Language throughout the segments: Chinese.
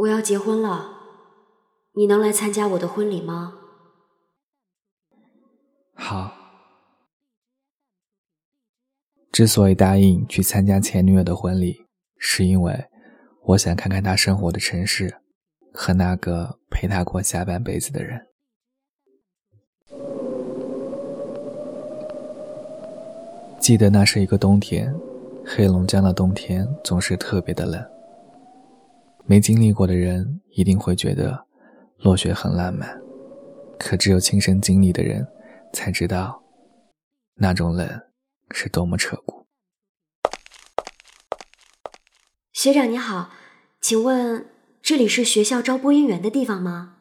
我要结婚了，你能来参加我的婚礼吗？好。之所以答应去参加前女友的婚礼，是因为我想看看她生活的城市，和那个陪她过下半辈子的人。记得那是一个冬天，黑龙江的冬天总是特别的冷。没经历过的人一定会觉得落雪很浪漫，可只有亲身经历的人才知道那种冷是多么彻骨。学长你好，请问这里是学校招播音员的地方吗？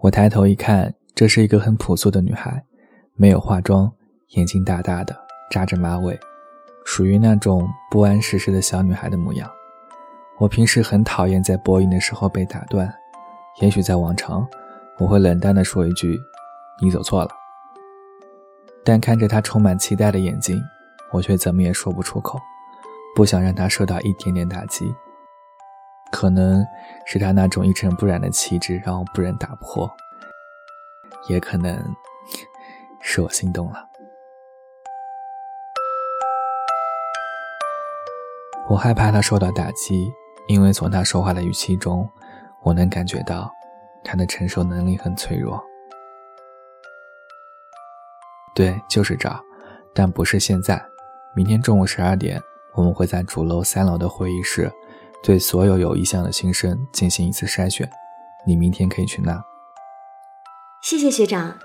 我抬头一看，这是一个很朴素的女孩，没有化妆，眼睛大大的，扎着马尾，属于那种不谙世事的小女孩的模样。我平时很讨厌在播音的时候被打断，也许在往常，我会冷淡地说一句：“你走错了。”但看着他充满期待的眼睛，我却怎么也说不出口，不想让他受到一点点打击。可能是他那种一尘不染的气质让我不忍打破，也可能 是我心动了。我害怕他受到打击。因为从他说话的语气中，我能感觉到他的承受能力很脆弱。对，就是这儿，但不是现在。明天中午十二点，我们会在主楼三楼的会议室，对所有有意向的新生进行一次筛选。你明天可以去那。谢谢学长。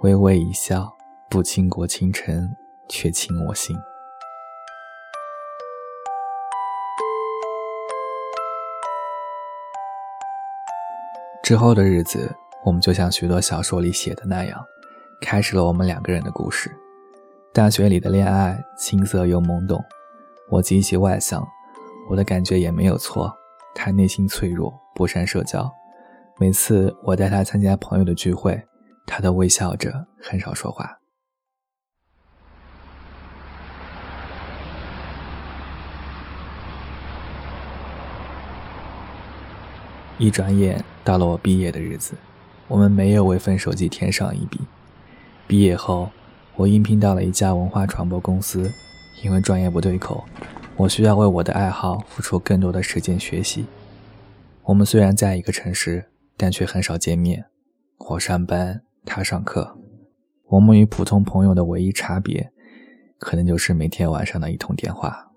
微微一笑，不倾国倾城，却倾我心。之后的日子，我们就像许多小说里写的那样，开始了我们两个人的故事。大学里的恋爱青涩又懵懂，我极其外向，我的感觉也没有错。他内心脆弱，不善社交。每次我带他参加朋友的聚会，他都微笑着，很少说话。一转眼到了我毕业的日子，我们没有为分手季添上一笔。毕业后，我应聘到了一家文化传播公司，因为专业不对口，我需要为我的爱好付出更多的时间学习。我们虽然在一个城市，但却很少见面。我上班，他上课，我们与普通朋友的唯一差别，可能就是每天晚上的一通电话。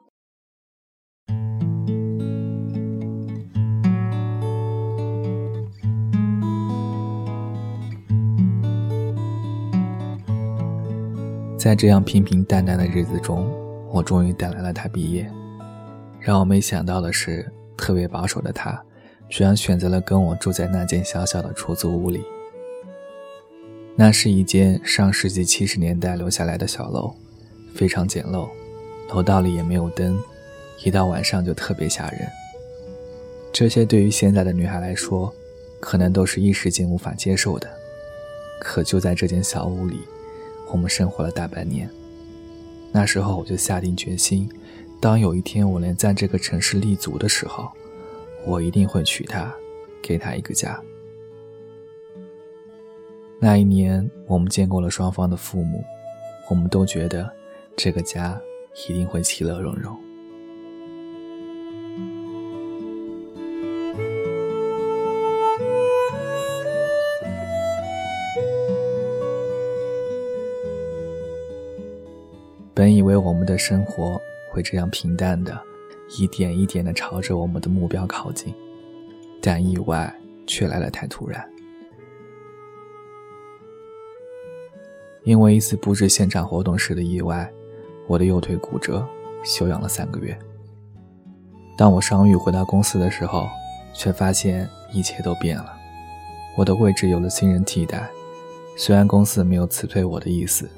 在这样平平淡淡的日子中，我终于等来了他毕业。让我没想到的是，特别保守的他，居然选择了跟我住在那间小小的出租屋里。那是一间上世纪七十年代留下来的小楼，非常简陋，楼道里也没有灯，一到晚上就特别吓人。这些对于现在的女孩来说，可能都是一时间无法接受的。可就在这间小屋里。我们生活了大半年，那时候我就下定决心，当有一天我能在这个城市立足的时候，我一定会娶她，给她一个家。那一年，我们见过了双方的父母，我们都觉得这个家一定会其乐融融。本以为我们的生活会这样平淡的，一点一点的朝着我们的目标靠近，但意外却来得太突然。因为一次布置现场活动时的意外，我的右腿骨折，休养了三个月。当我伤愈回到公司的时候，却发现一切都变了，我的位置有了新人替代。虽然公司没有辞退我的意思，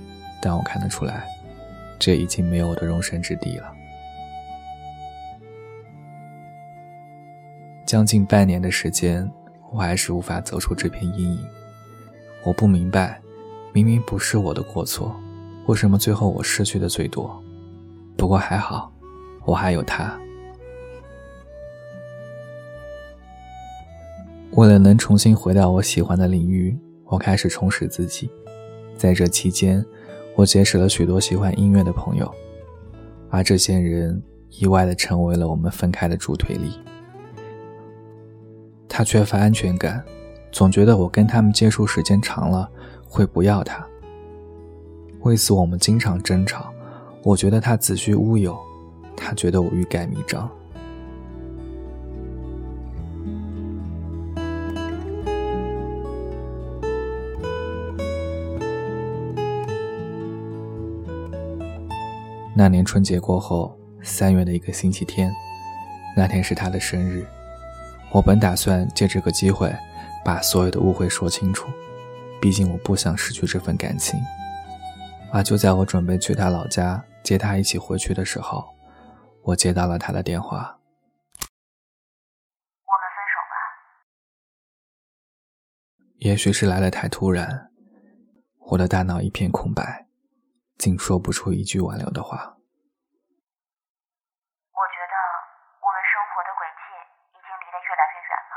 但我看得出来。这已经没有我的容身之地了。将近半年的时间，我还是无法走出这片阴影。我不明白，明明不是我的过错，为什么最后我失去的最多？不过还好，我还有他。为了能重新回到我喜欢的领域，我开始充实自己。在这期间。我结识了许多喜欢音乐的朋友，而这些人意外的成为了我们分开的助推力。他缺乏安全感，总觉得我跟他们接触时间长了会不要他。为此，我们经常争吵。我觉得他子虚乌有，他觉得我欲盖弥彰。那年春节过后，三月的一个星期天，那天是他的生日。我本打算借这个机会，把所有的误会说清楚，毕竟我不想失去这份感情。而就在我准备去他老家接他一起回去的时候，我接到了他的电话。我们分手吧。也许是来的太突然，我的大脑一片空白。竟说不出一句挽留的话。我觉得我们生活的轨迹已经离得越来越远了。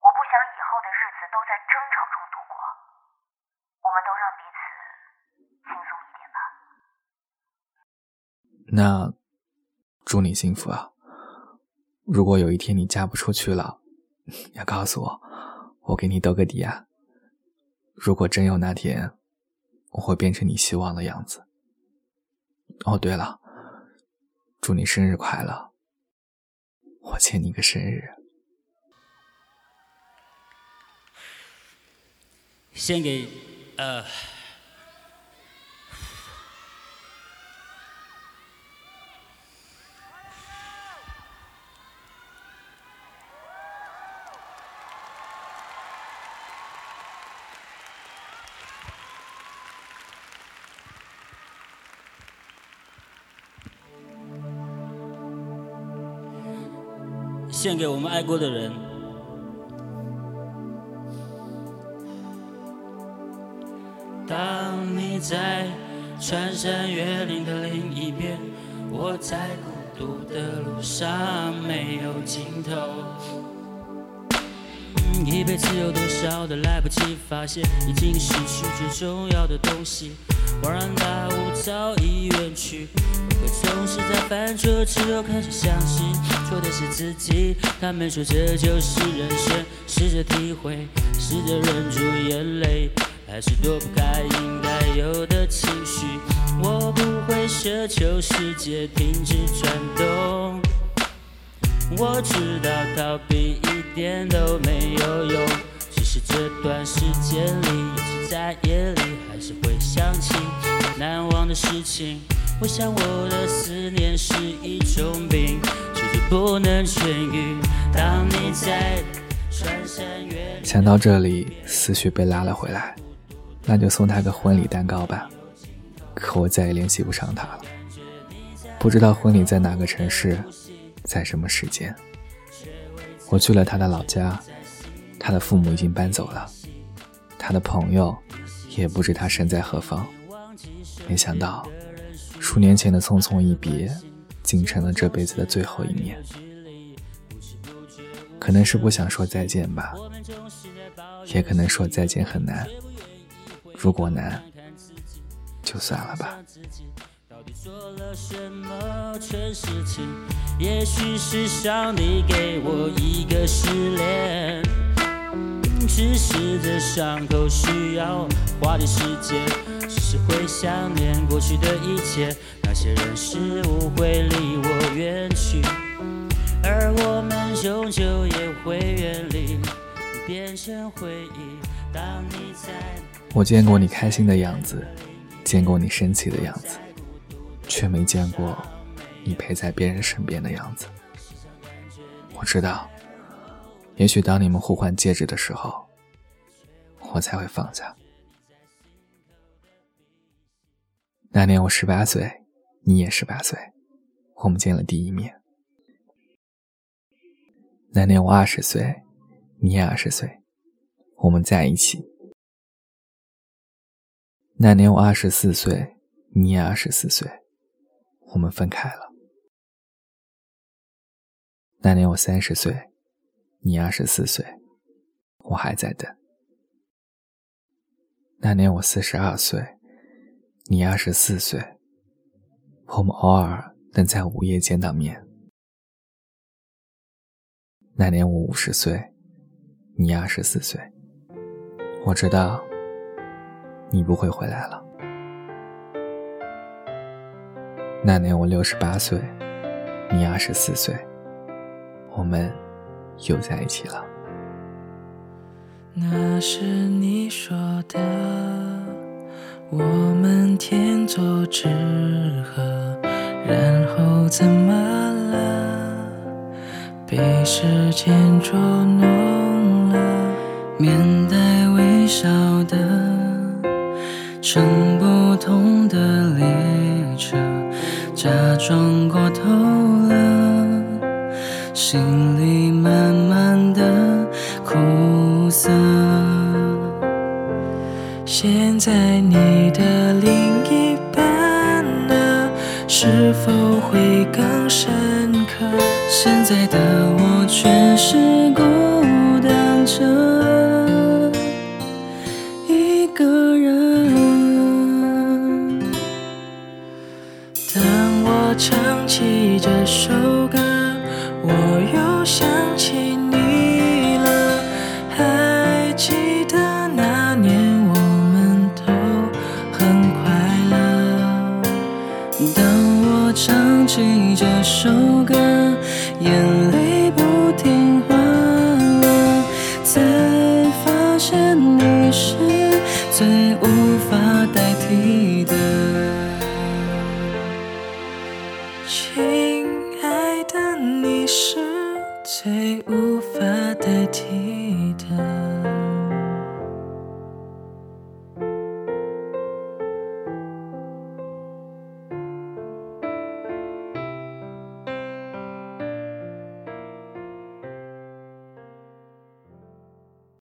我不想以后的日子都在争吵中度过。我们都让彼此轻松一点吧。那祝你幸福啊！如果有一天你嫁不出去了，要告诉我，我给你兜个底啊。如果真有那天。我会变成你希望的样子。哦，对了，祝你生日快乐！我欠你个生日。献给呃。献给我们爱过的人。当你在穿山越岭的另一边，我在孤独的路上没有尽头。一辈子有多少的来不及发现，已经失去最重要的东西，恍然大悟早已远去。为何总是在犯错之后开始相信，错的是自己？他们说这就是人生，试着体会，试着忍住眼泪，还是躲不开应该有的情绪。我不会奢求世界停止转动。我知道逃避一点都没有用，只是这段时间里，在夜里还是会想起难忘的事情。我想我的思念是一种病，却不能痊愈。当你在穿山越想到这里，思绪被拉了回来，那就送他个婚礼蛋糕吧。可我再也联系不上他了，不知道婚礼在哪个城市。在什么时间？我去了他的老家，他的父母已经搬走了，他的朋友也不知他身在何方。没想到，数年前的匆匆一别，竟成了这辈子的最后一面。可能是不想说再见吧，也可能说再见很难。如果难，就算了吧。也许是上帝给我一个失恋，只是这伤口需要花点时间，只是会想念过去的一切，那些人事物会离我远去，而我们终究也会远离，变成回忆。当你在，我见过你开心的样子，见过你生气的样子。却没见过你陪在别人身边的样子。我知道，也许当你们互换戒指的时候，我才会放下。那年我十八岁，你也十八岁，我们见了第一面。那年我二十岁，你也二十岁，我们在一起。那年我二十四岁，你也二十四岁。我们分开了。那年我三十岁，你二十四岁，我还在等。那年我四十二岁，你二十四岁，我们偶尔能在午夜见到面。那年我五十岁，你二十四岁，我知道你不会回来了。那年我六十八岁，你二十四岁，我们又在一起了。那是你说的，我们天作之合，然后怎么了？被时间捉弄了，面带微笑的，乘不同的列车，假装过头了，心里是否会更深刻？现在的我却是孤单着一个人。当我唱起这首歌，我又想起亲爱的，你是最无法代替。